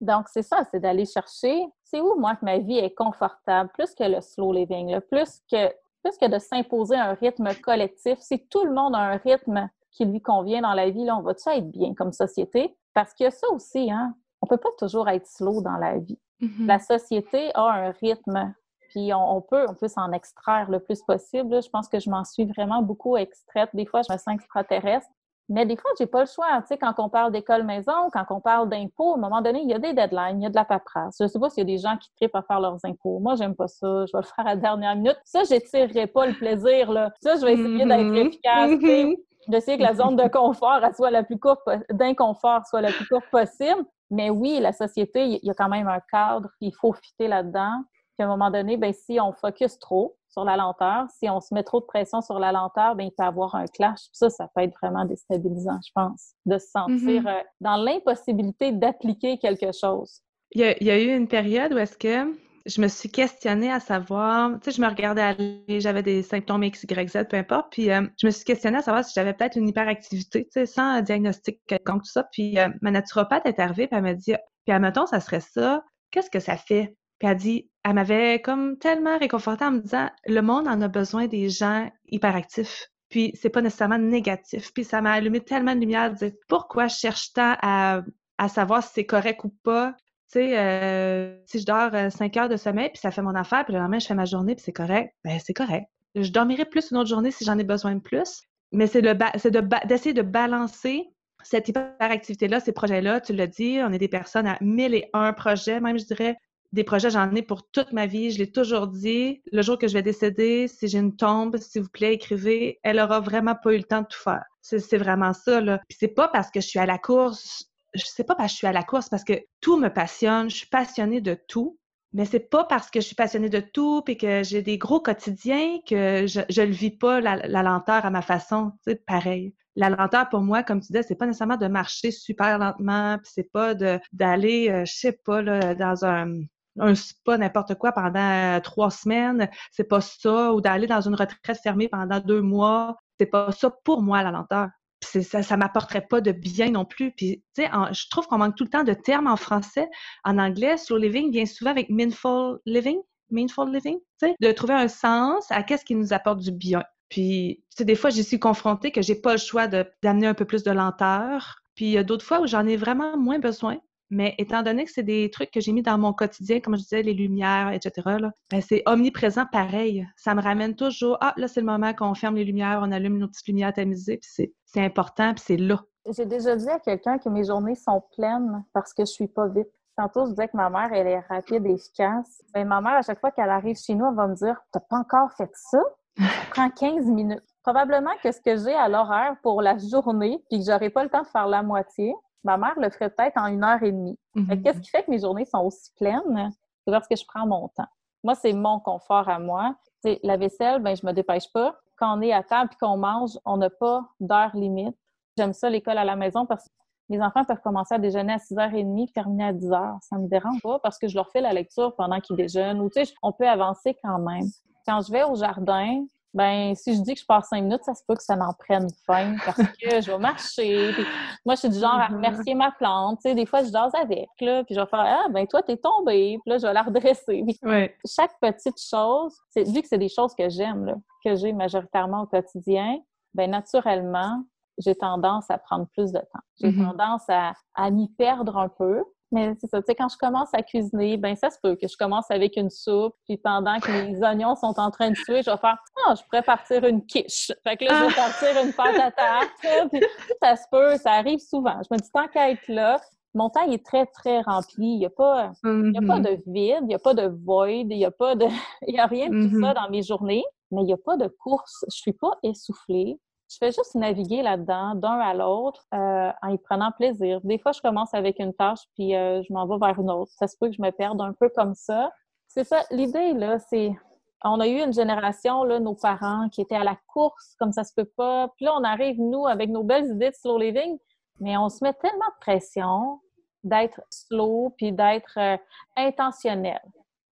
Donc, c'est ça, c'est d'aller chercher, c'est où, moi, que ma vie est confortable, plus que le slow living, plus que plus que de s'imposer un rythme collectif. Si tout le monde a un rythme qui lui convient dans la vie, là, on va-tu être bien comme société? Parce qu'il y a ça aussi, hein? On peut pas toujours être slow dans la vie. Mm-hmm. La société a un rythme, puis on, peut, on peut s'en extraire le plus possible. Je pense que je m'en suis vraiment beaucoup extraite. Des fois, je me sens extraterrestre. Mais des fois, j'ai pas le choix. Tu sais, quand on parle d'école maison, quand on parle d'impôts, à un moment donné, il y a des deadlines, il y a de la paperasse. Je sais pas s'il y a des gens qui trippent à faire leurs impôts. Moi, j'aime pas ça. Je vais le faire à la dernière minute. Ça, j'étirerai pas le plaisir, là. Ça, je vais essayer d'être mm-hmm. efficace. Mm-hmm d'essayer que la zone de confort soit la plus courte, d'inconfort soit la plus courte possible. Mais oui, la société, il y a quand même un cadre, il faut fitter là-dedans. Puis à un moment donné, ben, si on focus trop sur la lenteur, si on se met trop de pression sur la lenteur, ben, il peut y avoir un clash. Ça, ça peut être vraiment déstabilisant, je pense, de se sentir mm-hmm. euh, dans l'impossibilité d'appliquer quelque chose. Il y, a, il y, a, eu une période où est-ce que je me suis questionnée à savoir, tu sais, je me regardais aller, j'avais des symptômes X, Z, peu importe, puis euh, je me suis questionnée à savoir si j'avais peut-être une hyperactivité, tu sais, sans diagnostic quelconque, tout ça. Puis euh, ma naturopathe est arrivée, puis elle m'a dit, puis admettons, ça serait ça, qu'est-ce que ça fait? Puis elle dit, elle m'avait comme tellement réconfortée en me disant, le monde en a besoin des gens hyperactifs. Puis c'est pas nécessairement négatif. Puis ça m'a allumé tellement de lumière de dire, pourquoi je cherche tant à à savoir si c'est correct ou pas? Sais, euh, si je dors euh, cinq heures de sommeil, puis ça fait mon affaire, puis le lendemain, je fais ma journée, puis c'est correct, ben c'est correct. Je dormirai plus une autre journée si j'en ai besoin de plus, mais c'est d'essayer de, balancer cette hyperactivité-là, ces projets-là. Tu l'as dit, on est des personnes à mille et un projets, même je dirais, des projets, j'en ai pour toute ma vie. Je l'ai toujours dit. Le jour que je vais décéder, si j'ai une tombe, s'il vous plaît, écrivez. Elle aura vraiment pas eu le temps de tout faire. C'est vraiment ça, là. Puis c'est pas parce que je suis à la course je sais pas parce que je suis à la course, parce que tout me passionne, je suis passionnée de tout, mais c'est pas parce que je suis passionnée de tout et que j'ai des gros quotidiens que je, je le vis pas la, lenteur à ma façon, tu pareil. La lenteur pour moi, comme tu disais, c'est pas nécessairement de marcher super lentement, puis c'est pas d'aller, euh, je sais pas dans un un spa n'importe quoi pendant euh, trois semaines, c'est pas ça, ou d'aller dans une retraite fermée pendant deux mois, c'est pas ça pour moi la lenteur ça, ça m'apporterait pas de bien non plus. Puis, tu sais, je trouve qu'on manque tout le temps de termes en français. En anglais, slow living vient souvent avec meaningful living, meaningful living, tu sais, de trouver un sens à qu'est-ce qui nous apporte du bien. Puis, tu sais, des fois, j'y suis confrontée que j'ai pas le choix d'amener un peu plus de lenteur. Puis, il y a d'autres fois où j'en ai vraiment moins besoin. Mais étant donné que c'est des trucs que j'ai mis dans mon quotidien, comme je disais, les lumières, etc., ben c'est omniprésent pareil. Ça me ramène toujours, ah, là, c'est le moment qu'on ferme les lumières, on allume nos petites lumières tamisées, puis c'est important, puis c'est là. J'ai déjà dit à quelqu'un que mes journées sont pleines parce que je suis pas vite. Tantôt, je disais que ma mère, elle est rapide et efficace. Mais ma mère, à chaque fois qu'elle arrive chez nous, elle va me dire T'as pas encore fait ça? Ça prend 15 minutes. Probablement que ce que j'ai à l'horaire pour la journée, puis que j'aurai pas le temps de faire la moitié, ma mère le ferait peut-être en une heure et demie. Mhm. Qu'est-ce qui fait que mes journées sont aussi pleines? C'est parce que je prends mon temps. Moi, c'est mon confort à moi. T'sais, la vaisselle, ben, je me dépêche pas. Quand on est à table et qu'on mange, on n'a pas d'heure limite. J'aime ça, l'école à la maison, parce que mes enfants peuvent commencer à déjeuner à 6h30, terminer à 10h. Ça me dérange pas parce que je leur fais la lecture pendant qu'ils déjeunent. Ou, tu sais, on peut avancer quand même. Quand je vais au jardin, ben si je dis que je passe cinq minutes, ça se peut que ça m'en prenne fin parce que je vais marcher. moi, je suis du genre à remercier ma plante. Tu sais, des fois, je dors avec, là, puis je vais faire Ah, ben toi, t'es tombée. Puis là, je vais la redresser. Ouais. Chaque petite chose, vu que c'est des choses que j'aime, que j'ai majoritairement au quotidien, ben naturellement, j'ai tendance à prendre plus de temps. J'ai Mhm. tendance à, à m'y perdre un peu. Mais c'est ça, tu sais, quand je commence à cuisiner, ben ça se peut que je commence avec une soupe, puis pendant que mes (laughs) oignons sont en train de suer, je vais faire « Ah, je pourrais partir une quiche. » Fait que là, je vais partir une pâte à tarte, puis ça se peut, ça arrive souvent. Je me dis, tant qu'à être là, mon temps est très, très rempli. Il n'y a pas... Il a pas Mhm. de vide, il n'y a pas de void, il n'y a pas de. (laughs) Il y a rien de tout Mhm. ça dans mes journées, mais il n'y a pas de course. Je suis pas essoufflée. Je fais juste naviguer là-dedans, d'un à l'autre, euh, en y prenant plaisir. Des fois, je commence avec une tâche, puis euh, je m'en vais vers une autre. Ça se peut que je me perde un peu comme ça. C'est ça, l'idée, là, c'est. On a eu une génération, là, nos parents, qui étaient à la course, comme ça se peut pas. Puis là, on arrive, nous, avec nos belles idées de slow living, mais on se met tellement de pression d'être slow puis d'être euh, intentionnel.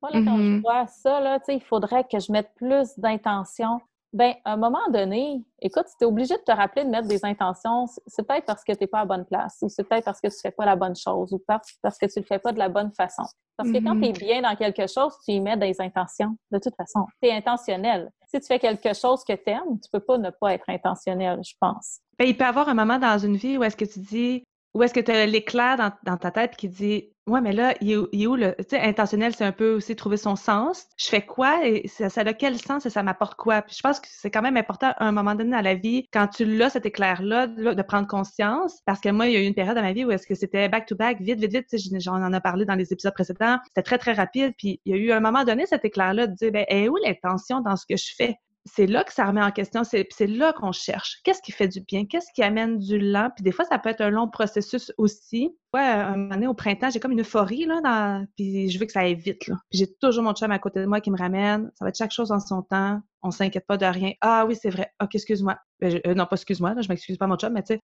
Moi, là, quand je Mhm. vois ça, là, tu sais, il faudrait que je mette plus d'intention. Ben, à un moment donné, écoute, si tu es obligé de te rappeler de mettre des intentions, c'est peut-être parce que tu n'es pas à la bonne place, ou c'est peut-être parce que tu ne fais pas la bonne chose, ou parce que tu ne le fais pas de la bonne façon. Parce que quand Mhm. tu es bien dans quelque chose, tu y mets des intentions, de toute façon. Tu es intentionnel. Si tu fais quelque chose que tu aimes, tu peux pas ne pas être intentionnel, je pense. Ben, il peut y avoir un moment dans une vie où est-ce que tu dis, où est-ce que tu as l'éclair dans, dans ta tête qui dit, ouais, mais là, il est où, il est où le, tu sais, intentionnel, c'est un peu aussi trouver son sens. Je fais quoi et ça, ça a quel sens et ça m'apporte quoi? Puis je pense que c'est quand même important à un moment donné dans la vie, quand tu l'as, cet éclair-là, de, de prendre conscience. Parce que moi, il y a eu une période dans ma vie où est-ce que c'était back-to-back, vite, vite, vite. Tu sais, j'en en a parlé dans les épisodes précédents. C'était très, très rapide. Puis il y a eu un moment donné, cet éclair-là, de dire, ben, est où l'intention dans ce que je fais? C'est là que ça remet en question, c'est là qu'on cherche. Qu'est-ce qui fait du bien? Qu'est-ce qui amène du lent? Puis des fois, ça peut être un long processus aussi. Ouais, un moment donné, au printemps, j'ai comme une euphorie, là, dans... puis je veux que ça aille vite, là. Puis j'ai toujours mon chum à côté de moi qui me ramène. Ça va être chaque chose en son temps. On s'inquiète pas de rien. Ah oui, c'est vrai. OK, excuse-moi. Ben, euh, non, pas excuse-moi, je m'excuse pas mon chum, mais tu sais.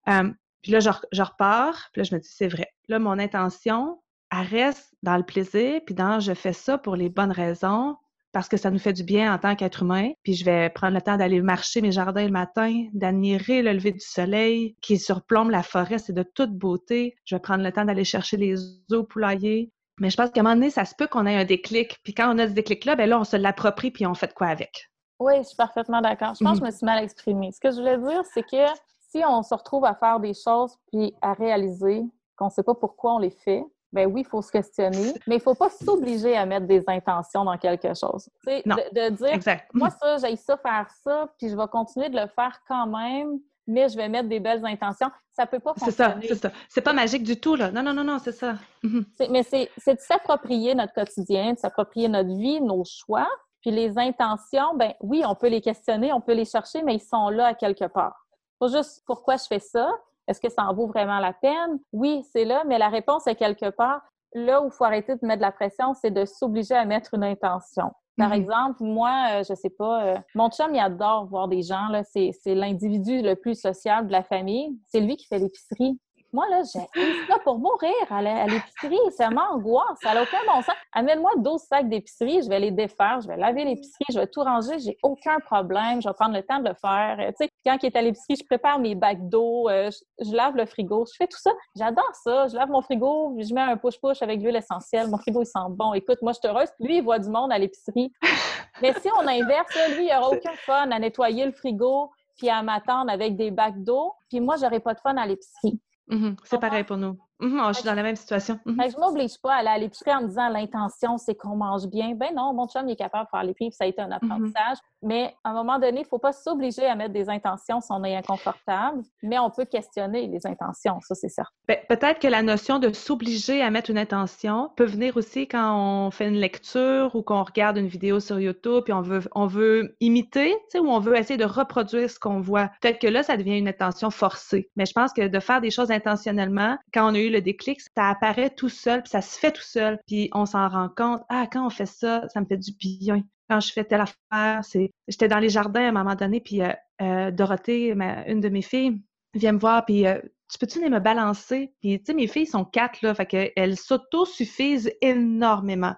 puis là, je, je repars, puis là, je me dis, c'est vrai. Là, mon intention, elle reste dans le plaisir, puis dans je fais ça pour les bonnes raisons, parce que ça nous fait du bien en tant qu'être humain. Puis je vais prendre le temps d'aller marcher mes jardins le matin, d'admirer le lever du soleil qui surplombe la forêt, c'est de toute beauté. Je vais prendre le temps d'aller chercher les œufs poulaillers. Mais je pense qu'à un moment donné, ça se peut qu'on ait un déclic. Puis quand on a ce déclic-là, ben là, on se l'approprie puis on fait de quoi avec. Oui, je suis parfaitement d'accord. Je pense que Mhm. je me suis mal exprimée. Ce que je voulais dire, c'est que si on se retrouve à faire des choses puis à réaliser qu'on ne sait pas pourquoi on les fait, ben oui, il faut se questionner, mais il ne faut pas s'obliger à mettre des intentions dans quelque chose. Non. de, de dire, Exact. moi, ça, j'ai ça faire ça, puis je vais continuer de le faire quand même, mais je vais mettre des belles intentions. Ça peut pas C'est ça, fonctionner. c'est ça. C'est pas magique du tout, là. Non, non, non, non, c'est ça. Mhm. Mais c'est c'est de s'approprier notre quotidien, de s'approprier notre vie, nos choix. Puis les intentions, ben oui, on peut les questionner, on peut les chercher, mais ils sont là à quelque part. Pas juste pourquoi je fais ça? Est-ce que ça en vaut vraiment la peine? Oui, c'est là, mais la réponse est quelque part. Là où il faut arrêter de mettre de la pression, c'est de s'obliger à mettre une intention. Par Mhm. exemple, moi, euh, je sais pas, euh, mon chum, il adore voir des gens, là. C'est c'est l'individu le plus social de la famille. C'est lui qui fait l'épicerie. Moi, là, j'ai ça pour mourir à l'épicerie. Ça m'angoisse. Ça n'a aucun bon sens. Amène-moi 12 sacs d'épicerie, je vais les défaire, je vais laver l'épicerie, je vais tout ranger, j'ai aucun problème. Je vais prendre le temps de le faire. Euh, Tu sais, quand il est à l'épicerie, je prépare mes bacs d'eau, euh, je, je lave le frigo, je fais tout ça. J'adore ça. Je lave mon frigo, je mets un push-push avec l'huile essentielle. Mon frigo, il sent bon. Écoute, moi, je suis heureuse. Lui, il voit du monde à l'épicerie. Mais si on inverse, là, lui, il n'aura aucun fun à nettoyer le frigo puis à m'attendre avec des bacs d'eau. Puis moi, j'aurai pas de fun à l'épicerie. Mhm. C'est pareil pour nous. Mhm, je suis dans la même situation. Mhm. je m'oblige pas à aller à l'épicerie en me disant l'intention, c'est qu'on mange bien. Ben non, mon chum est capable de faire l'épicerie, ça a été un mhm. apprentissage. Mais à un moment donné, il ne faut pas s'obliger à mettre des intentions si on est inconfortable, mais on peut questionner les intentions, ça c'est certain. Ben, peut-être que la notion de s'obliger à mettre une intention peut venir aussi quand on fait une lecture ou qu'on regarde une vidéo sur YouTube puis on veut, on veut imiter, ou on veut essayer de reproduire ce qu'on voit. Peut-être que là, ça devient une intention forcée. Mais je pense que de faire des choses intentionnellement, quand on a eu le déclic, ça apparaît tout seul, puis ça se fait tout seul, puis on s'en rend compte. Ah, quand on fait ça, ça me fait du bien. Quand je fais telle affaire, c'est. J'étais dans les jardins à un moment donné, puis euh, euh, Dorothée, une de mes filles, vient me voir, puis euh, tu peux-tu me balancer? Puis, tu sais, mes filles sont quatre, là, fait qu'elles s'auto-suffisent énormément.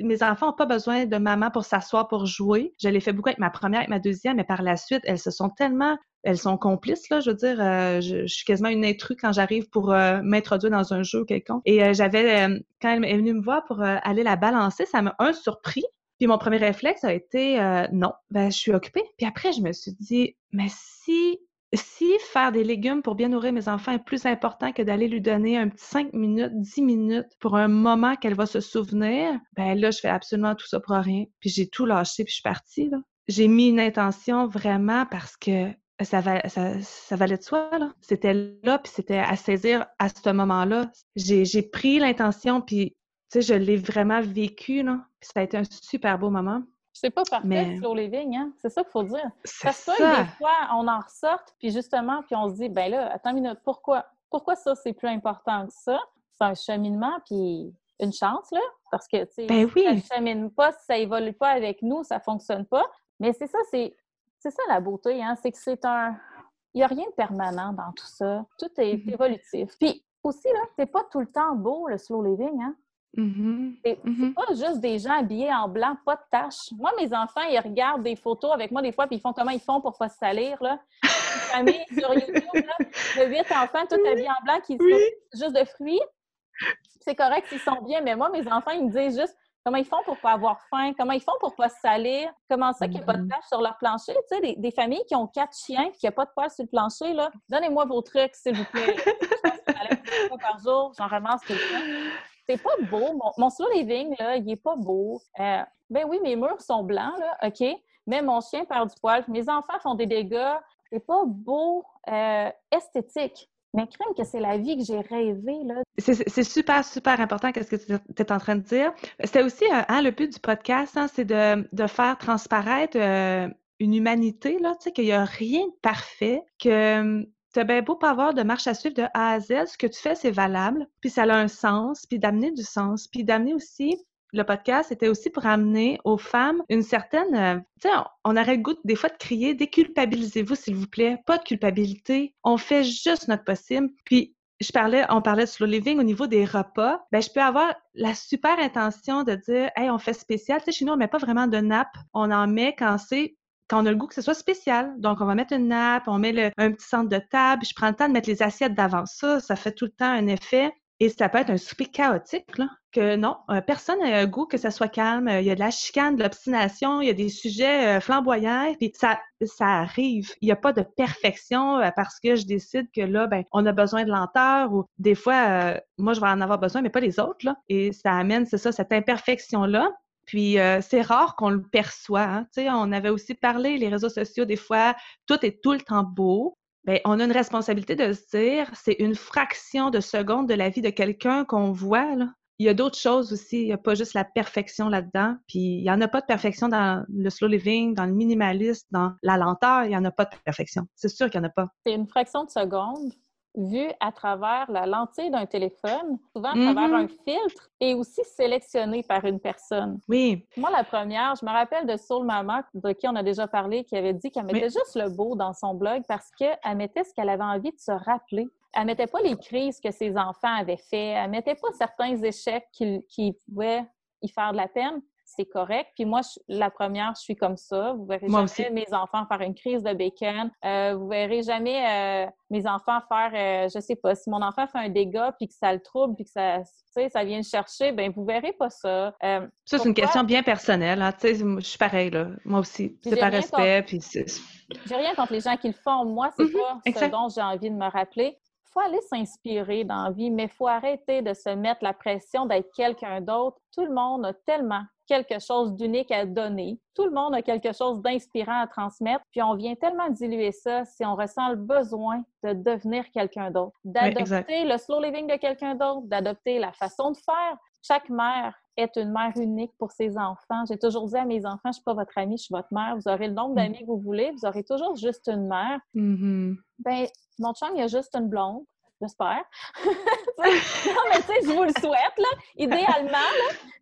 mes enfants n'ont pas besoin de maman pour s'asseoir pour jouer. Je l'ai fait beaucoup avec ma première, avec ma deuxième, mais par la suite, elles se sont tellement elles sont complices, là, je veux dire, euh, je, suis quasiment une intrus quand j'arrive pour euh, m'introduire dans un jeu quelconque. Et euh, j'avais, quand elle est venue me voir pour aller la balancer, ça m'a un surpris. Puis mon premier réflexe a été non, ben je suis occupée. Puis après, je me suis dit, mais si si faire des légumes pour bien nourrir mes enfants est plus important que d'aller lui donner un petit 5 minutes, 10 minutes pour un moment qu'elle va se souvenir, ben là, je fais absolument tout ça pour rien. Puis j'ai tout lâché, puis je suis partie. Là. J'ai mis une intention vraiment parce que ça, va, ça, valait de soi, là. C'était là, puis c'était à saisir à ce moment-là. J'ai pris l'intention, puis, tu sais, je l'ai vraiment vécu, là. Puis ça a été un super beau moment. C'est pas parfait, mais... slow living, hein? C'est ça qu'il faut dire. Parce que des fois, on en ressorte, puis justement, puis on se dit, ben là, attends une minute, pourquoi? Pourquoi ça, c'est plus important que ça? C'est un cheminement, puis une chance, là. Parce que, tu sais, ben si ça ne chemine pas, si ça évolue pas avec nous, ça fonctionne pas. Mais c'est ça, c'est c'est ça la beauté, hein? c'est que c'est un. Il n'y a rien de permanent dans tout ça. Tout est mm-hmm. évolutif. Puis aussi, là, c'est pas tout le temps beau, le slow living, hein? Mm-hmm. C'est mm-hmm. pas juste des gens habillés en blanc, pas de taches. Moi, mes enfants, ils regardent des photos avec moi des fois, puis ils font comment ils font pour pas se salir. Là. Une (laughs) famille sur YouTube, là, de huit enfants, tout habillés en blanc, qui sont juste de fruits. C'est correct s'ils sont bien, mais moi, mes enfants, ils me disent juste Comment ils font pour pas avoir faim? Comment ils font pour pas se salir? Comment ça qu'il n'y a pas de mm-hmm. taches sur leur plancher? Tu sais, des, familles qui ont quatre chiens et qui n'ont pas de poils sur le plancher, là, donnez-moi vos trucs, s'il vous plaît. Je pense par jour, j'en ramasse temps. C'est pas beau. Mon, slow living, là, il est pas beau. Euh, ben oui, mes murs sont blancs, là, OK, mais mon chien perd du poil. Mes enfants font des dégâts. C'est pas beau euh, esthétique. Mais crème que c'est la vie que j'ai rêvée, là. C'est super, super important qu'est-ce que tu es en train de dire. C'était aussi, euh, hein, le but du podcast, hein, c'est de, faire transparaître euh, une humanité, là, tu sais, qu'il n'y a rien de parfait, que hum, tu as bien beau pas avoir de marche à suivre de A à Z, ce que tu fais, c'est valable, puis ça a un sens, puis d'amener du sens, puis d'amener aussi le podcast, c'était aussi pour amener aux femmes une certaine... Euh, tu sais, on, aurait le goût des fois de crier « déculpabilisez-vous, s'il vous plaît. Pas de culpabilité. On fait juste notre possible. » Puis, je parlais, on parlait de slow living au niveau des repas. Ben, je peux avoir la super intention de dire, hey, on fait spécial. Tu sais, chez nous, on met pas vraiment de nappe. On en met quand c'est quand on a le goût que ce soit spécial. Donc, on va mettre une nappe, on met un petit centre de table. Je prends le temps de mettre les assiettes d'avance. Ça, ça fait tout le temps un effet. Et ça peut être un souper chaotique, là, que non, euh, personne n'a un goût que ça soit calme. Il y a de la chicane, de l'obstination, il y a des sujets euh, flamboyants, puis ça, ça arrive. Il n'y a pas de perfection euh, parce que je décide que là, ben, on a besoin de lenteur ou des fois, moi, je vais en avoir besoin, mais pas les autres, là. Et ça amène, c'est ça, cette imperfection-là. Puis c'est rare qu'on le perçoit. Hein. On avait aussi parlé, les réseaux sociaux, des fois, tout est tout le temps beau. Bien, on a une responsabilité de se dire, c'est une fraction de seconde de la vie de quelqu'un qu'on voit. Là. Il y a d'autres choses aussi. Il n'y a pas juste la perfection là-dedans. Puis il n'y en a pas de perfection dans le slow living, dans le minimalisme, dans la lenteur. Il n'y en a pas de perfection. C'est sûr qu'il n'y en a pas. C'est une fraction de seconde vu à travers la lentille d'un téléphone, souvent à travers mm-hmm. un filtre, et aussi sélectionné par une personne. Oui. Moi, la première, je me rappelle de Soul Mama, de qui on a déjà parlé, qui avait dit qu'elle mettait juste le beau dans son blog parce qu'elle mettait ce qu'elle avait envie de se rappeler. Elle mettait pas les crises que ses enfants avaient fait. Elle mettait pas certains échecs qui, qui pouvaient y faire de la peine c'est correct. Puis moi, la première, je suis comme ça. Vous verrez jamais mes enfants faire une crise de bacon. Euh, vous verrez jamais euh, mes enfants faire, euh, je sais pas, si mon enfant fait un dégât puis que ça le trouble puis que ça, ça vient le chercher, ben vous verrez pas ça. ça, c'est une question bien personnelle. Hein. Je suis pareil, là. Moi aussi. C'est par respect. Puis j'ai rien contre les gens qui le font. Moi, c'est mm-hmm, pas ce dont j'ai envie de me rappeler faut aller s'inspirer dans la vie, mais il faut arrêter de se mettre la pression d'être quelqu'un d'autre. Tout le monde a tellement quelque chose d'unique à donner. Tout le monde a quelque chose d'inspirant à transmettre, puis on vient tellement diluer ça si on ressent le besoin de devenir quelqu'un d'autre, d'adopter le slow living de quelqu'un d'autre, d'adopter la façon de faire. Chaque mère est une mère unique pour ses enfants. J'ai toujours dit à mes enfants, je ne suis pas votre amie, je suis votre mère. Vous aurez le nombre d'amis que vous voulez, vous aurez toujours juste une mère. Mm-hmm. Ben, mon chum, il a juste une blonde j'espère. (laughs) non, mais tu sais, je vous le souhaite, là, idéalement.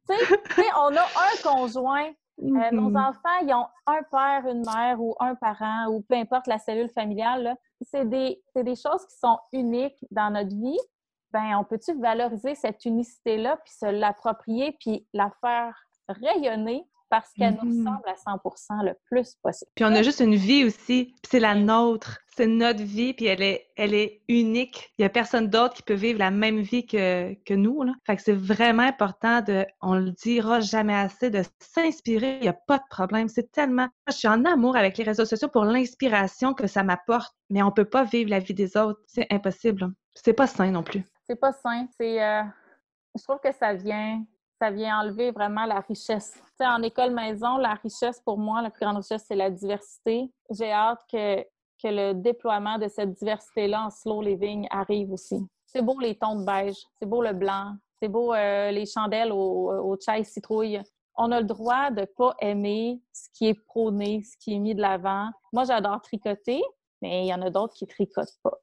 Tu sais, on a un conjoint. Euh, nos Mm-hmm. enfants, ils ont un père, une mère ou un parent ou peu importe la cellule familiale. là. C'est des, des choses qui sont uniques dans notre vie. Ben, on peut-tu valoriser cette unicité-là, puis se l'approprier, puis la faire rayonner? Parce qu'elle nous Mhm. ressemble à 100% le plus possible. Puis on a juste une vie aussi, puis c'est la nôtre. C'est notre vie, puis elle est, elle est unique. Il y a personne d'autre qui peut vivre la même vie que, que nous. Là. Fait que c'est vraiment important de, on le dira jamais assez, de s'inspirer. Il n'y a pas de problème. C'est tellement... Je suis en amour avec les réseaux sociaux pour l'inspiration que ça m'apporte, mais on peut pas vivre la vie des autres. C'est impossible. là. C'est pas sain non plus. C'est pas sain. C'est, euh, je trouve que ça vient, ça vient enlever vraiment la richesse. En école maison, la richesse pour moi, la plus grande richesse, c'est la diversité. J'ai hâte que, que le déploiement de cette diversité-là en slow living arrive aussi. C'est beau les tons de beige, c'est beau le blanc, c'est beau euh, les chandelles au, au chai citrouille. On a le droit de pas aimer ce qui est prôné, ce qui est mis de l'avant. Moi, j'adore tricoter, mais il y en a d'autres qui tricotent pas.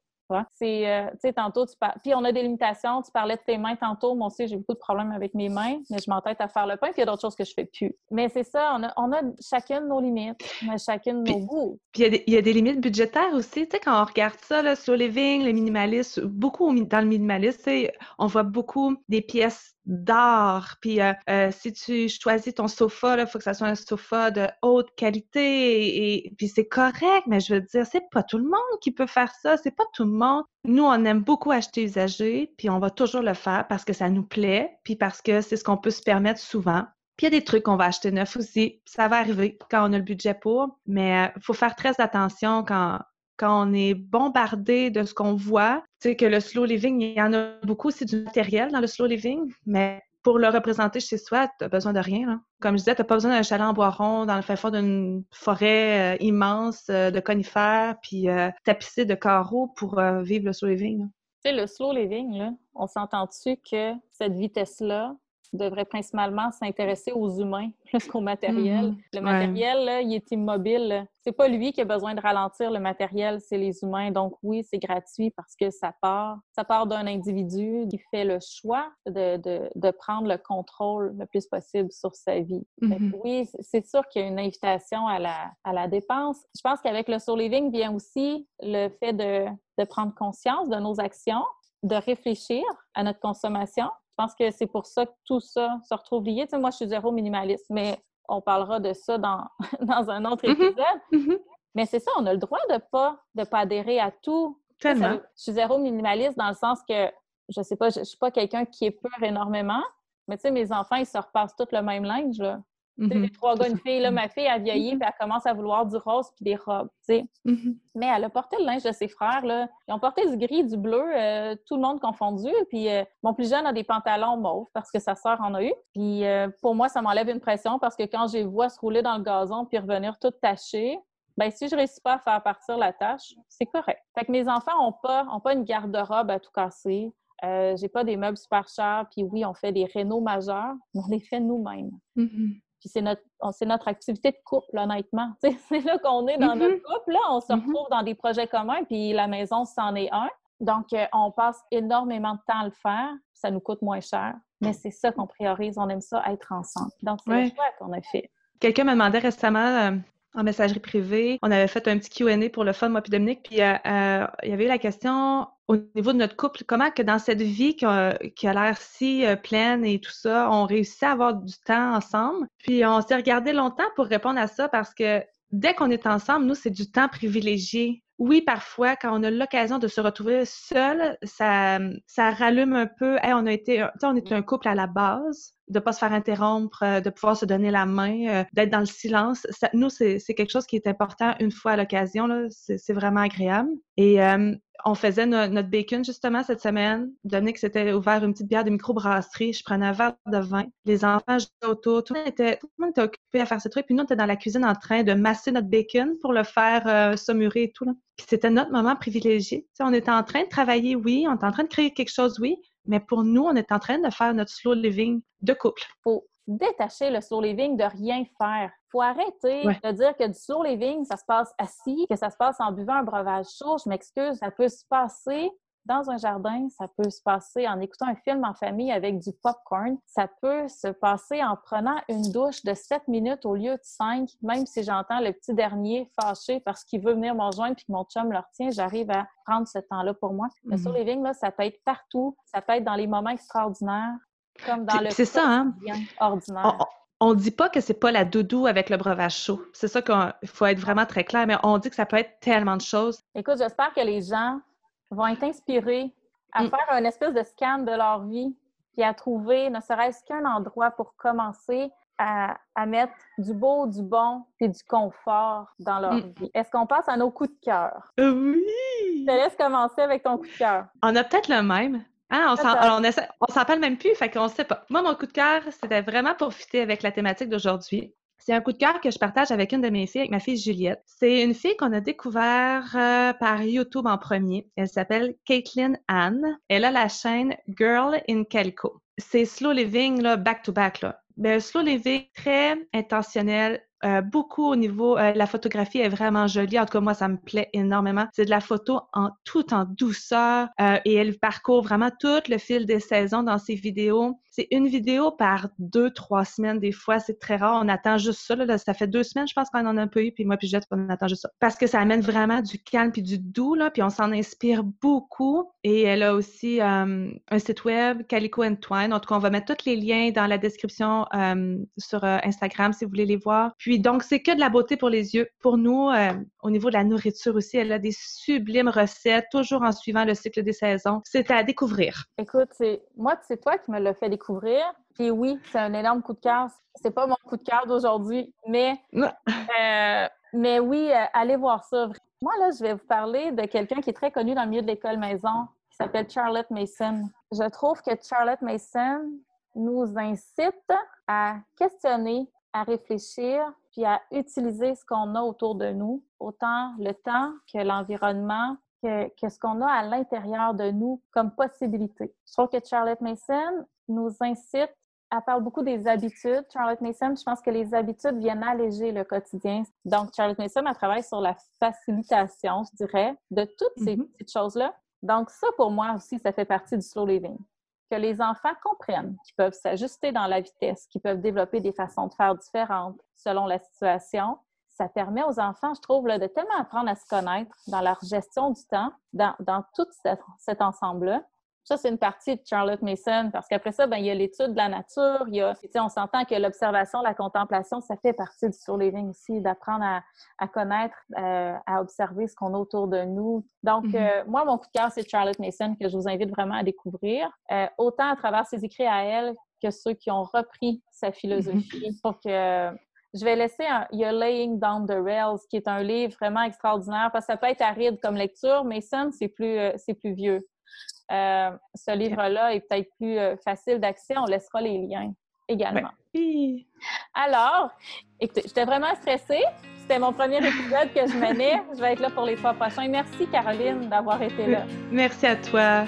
C'est, euh, tu sais, tantôt, tu par... Puis on a des limitations. Tu parlais de tes mains tantôt. Moi aussi, j'ai beaucoup de problèmes avec mes mains, mais je m'entête à faire le pain, puis il y a d'autres choses que je fais plus. Mais c'est ça, on a, on a chacune nos limites, on a chacune nos goûts. Puis il y, a des- il y a des limites budgétaires aussi. Tu sais, quand on regarde ça, là, slow living, les minimalistes, beaucoup dans le sais, on voit beaucoup des pièces d'art. Puis euh, euh, si tu choisis ton sofa, il faut que ça soit un sofa de haute qualité. Et, puis c'est correct, mais je veux dire, c'est pas tout le monde qui peut faire ça. C'est pas tout le monde. Nous, on aime beaucoup acheter usagé, puis on va toujours le faire parce que ça nous plaît, puis parce que c'est ce qu'on peut se permettre souvent. Puis il y a des trucs qu'on va acheter neuf aussi. Ça va arriver quand on a le budget pour, mais il faut faire très attention quand, quand on est bombardé de ce qu'on voit. Tu sais que le slow living, il y en a beaucoup, c'est du matériel dans le slow living, mais pour le représenter chez soi, tu besoin de rien. Là. Comme je disais, tu pas besoin d'un chalet en bois rond dans le fin fond d'une forêt euh, immense euh, de conifères, puis euh, tapissé de carreaux pour euh, vivre le slow living. Tu sais, le slow living, là, on s'entend-tu que cette vitesse-là devrait principalement s'intéresser aux humains (laughs) plus qu'au matériel. Mhm. Le Ouais. matériel, là, il est immobile. C'est pas lui qui a besoin de ralentir le matériel, c'est les humains. Donc oui, c'est gratuit parce que ça part, ça part d'un individu qui fait le choix de, de, de prendre le contrôle le plus possible sur sa vie. Fait Mhm. oui, c'est sûr qu'il y a une invitation à la, à la dépense. Je pense qu'avec le soul living vient aussi le fait de, de prendre conscience de nos actions, de réfléchir à notre consommation. Je pense que c'est pour ça que tout ça se retrouve lié. Tu sais, moi, je suis zéro minimaliste, mais on parlera de ça dans, (laughs) dans un autre Mhm. épisode. Mhm. Mais c'est ça, on a le droit de pas, de pas adhérer à tout. Ça je suis zéro minimaliste dans le sens que, je sais pas, je, je suis pas quelqu'un qui épure énormément, mais tu sais, mes enfants, ils se repassent tout le même linge, là. Tu sais, Mhm. les trois gars, une fille, là, ma fille, elle vieillit, puis elle commence à vouloir du rose puis des robes, tu sais. Mhm. Mais elle a porté le linge de ses frères, là. Ils ont porté du gris, du bleu, euh, tout le monde confondu. Puis euh, mon plus jeune a des pantalons mauves parce que sa sœur en a eu. Puis euh, pour moi, ça m'enlève une pression parce que quand je les vois se rouler dans le gazon puis revenir toutes tachées, ben si je réussis pas à faire partir la tâche, c'est correct. Fait que mes enfants ont pas, ont pas une garde-robe à tout casser. Euh, j'ai pas des meubles super chers. Puis oui, on fait des rénaux majeurs, mais on les fait nous-mêmes. Mhm. Puis c'est notre, notre activité de couple, honnêtement. (laughs) C'est là qu'on est dans notre couple. Là, on se Mhm. retrouve dans des projets communs, puis la maison, c'en est un. Donc, euh, on passe énormément de temps à le faire. Ça nous coûte moins cher. Mais c'est ça qu'on priorise. On aime ça, être ensemble. Donc, c'est Ouais. le choix qu'on a fait. Quelqu'un me demandait récemment euh, en messagerie privée, on avait fait un petit Q&A pour le fun, moi puis Dominique, puis euh, euh, il y avait eu la question au niveau de notre couple, comment que dans cette vie qui a, l'air si euh, pleine et tout ça, on réussit à avoir du temps ensemble? Puis on s'est regardé longtemps pour répondre à ça parce que dès qu'on est ensemble, nous, c'est du temps privilégié. Oui, parfois, quand on a l'occasion de se retrouver seul, ça, ça rallume un peu. Hey, on a été, on est un couple à la base, de pas se faire interrompre, euh, de pouvoir se donner la main, euh, d'être dans le silence. Ça- nous, c'est c'est quelque chose qui est important une fois à l'occasion. là. C'est c'est vraiment agréable. Et euh, on faisait notre bacon justement cette semaine. Dominique s'était ouvert une petite bière de microbrasserie. Je prenais un verre de vin. Les enfants jouaient autour. Tout le monde était, tout le monde était occupé à faire ce truc. Puis nous, on était dans la cuisine en train de masser notre bacon pour le faire euh, et tout. Là. Puis c'était notre moment privilégié. on était en train de travailler, oui. On était en train de créer quelque chose, oui. Mais pour nous, on est en train de faire notre slow living de couple. Détacher le slow living de rien faire. Faut arrêter de dire que du slow living, ça se passe assis, que ça se passe en buvant un breuvage chaud. Je m'excuse, ça peut se passer dans un jardin, ça peut se passer en écoutant un film en famille avec du popcorn, ça peut se passer en prenant une douche de 7 minutes au lieu de 5, même si j'entends le petit dernier fâché parce qu'il veut venir me rejoindre puis que mon chum le retient, j'arrive à prendre ce temps-là pour moi. Le mm living, là, ça peut être partout, ça peut être dans les moments extraordinaires, comme dans le c'est ça, hein? ordinaire. On, ne dit pas que c'est pas la doudou avec le breuvage chaud. C'est ça qu'il faut être vraiment très clair, mais on dit que ça peut être tellement de choses. Écoute, j'espère que les gens vont être inspirés à mm. faire un espèce de scan de leur vie, puis à trouver ne serait-ce qu'un endroit pour commencer à, mettre du beau, du bon et du confort dans leur mm. vie. Est-ce qu'on passe à nos coups de cœur? Oui! Je te laisse commencer avec ton coup de cœur. On a peut-être le même. Ah, on s'en parle même plus, fait qu'on sait pas. Moi, mon coup de cœur, c'était vraiment pour fitter avec la thématique d'aujourd'hui. C'est un coup de cœur que je partage avec une de mes filles, avec ma fille Juliette. C'est une fille qu'on a découvert euh, par YouTube en premier. Elle s'appelle Caitlin Anne. Elle a la chaîne Girl in Calico. C'est slow living, là, back to back, là. Ben, slow living très intentionnel, euh, beaucoup au niveau, euh, la photographie est vraiment jolie. En tout cas, moi, ça me plaît énormément. C'est de la photo en tout en douceur euh, et elle parcourt vraiment tout le fil des saisons dans ses vidéos. C'est une vidéo par deux, trois semaines des fois. C'est très rare. On attend juste ça. Ça fait deux semaines, je pense qu'on en a un peu eu. Puis moi, puis Jette, on attend juste ça. Parce que ça amène vraiment du calme puis du doux. Puis on s'en inspire beaucoup. Et elle a aussi un site web, Calico Twine. En tout cas, on va mettre tous les liens dans la description sur Instagram si vous voulez les voir. Puis donc, c'est que de la beauté pour les yeux. Pour nous, euh, au niveau de la nourriture aussi, elle a des sublimes recettes, toujours en suivant le cycle des saisons. C'est à découvrir. Écoute, c'est moi, c'est toi qui me l'as fait découvrir. Puis oui, c'est un énorme coup de cœur. C'est pas mon coup de cœur d'aujourd'hui, mais euh, mais oui, euh, allez voir ça. Moi là, je vais vous parler de quelqu'un qui est très connu dans le milieu de l'école maison, qui s'appelle Charlotte Mason. Je trouve que Charlotte Mason nous incite à questionner à réfléchir puis à utiliser ce qu'on a autour de nous, autant le temps que l'environnement, que, que, ce qu'on a à l'intérieur de nous comme possibilité. Je trouve que Charlotte Mason nous incite à faire beaucoup des habitudes. Charlotte Mason, je pense que les habitudes viennent alléger le quotidien. Donc, Charlotte Mason, elle travaille sur la facilitation, je dirais, de toutes ces mm-hmm. petites choses-là. Donc, ça, pour moi aussi, ça fait partie du slow living que les enfants comprennent qu'ils peuvent s'ajuster dans la vitesse, qu'ils peuvent développer des façons de faire différentes selon la situation. Ça permet aux enfants, je trouve, de tellement apprendre à se connaître dans leur gestion du temps, dans, dans tout cet ensemble-là, ça, c'est une partie de Charlotte Mason, parce qu'après ça, ben, il y a l'étude de la nature, il y a, on s'entend que l'observation, la contemplation, ça fait partie du surliving aussi, d'apprendre à, connaître, euh, à observer ce qu'on a autour de nous. Donc, mm-hmm. euh, moi, mon coup de cœur, c'est Charlotte Mason, que je vous invite vraiment à découvrir, euh, autant à travers ses écrits à elle que ceux qui ont repris sa philosophie mm-hmm. que je vais laisser un, il y a Laying Down the Rails, qui est un livre vraiment extraordinaire, parce que ça peut être aride comme lecture, mais Mason, c'est plus, c'est plus vieux. Euh, ce livre-là est peut-être plus euh, facile d'accès. On laissera les liens également. Alors, écoutez, j'étais vraiment stressée. C'était mon premier épisode que je menais. Je vais être là pour les trois prochains. Merci, Caroline, d'avoir été là. Merci à toi.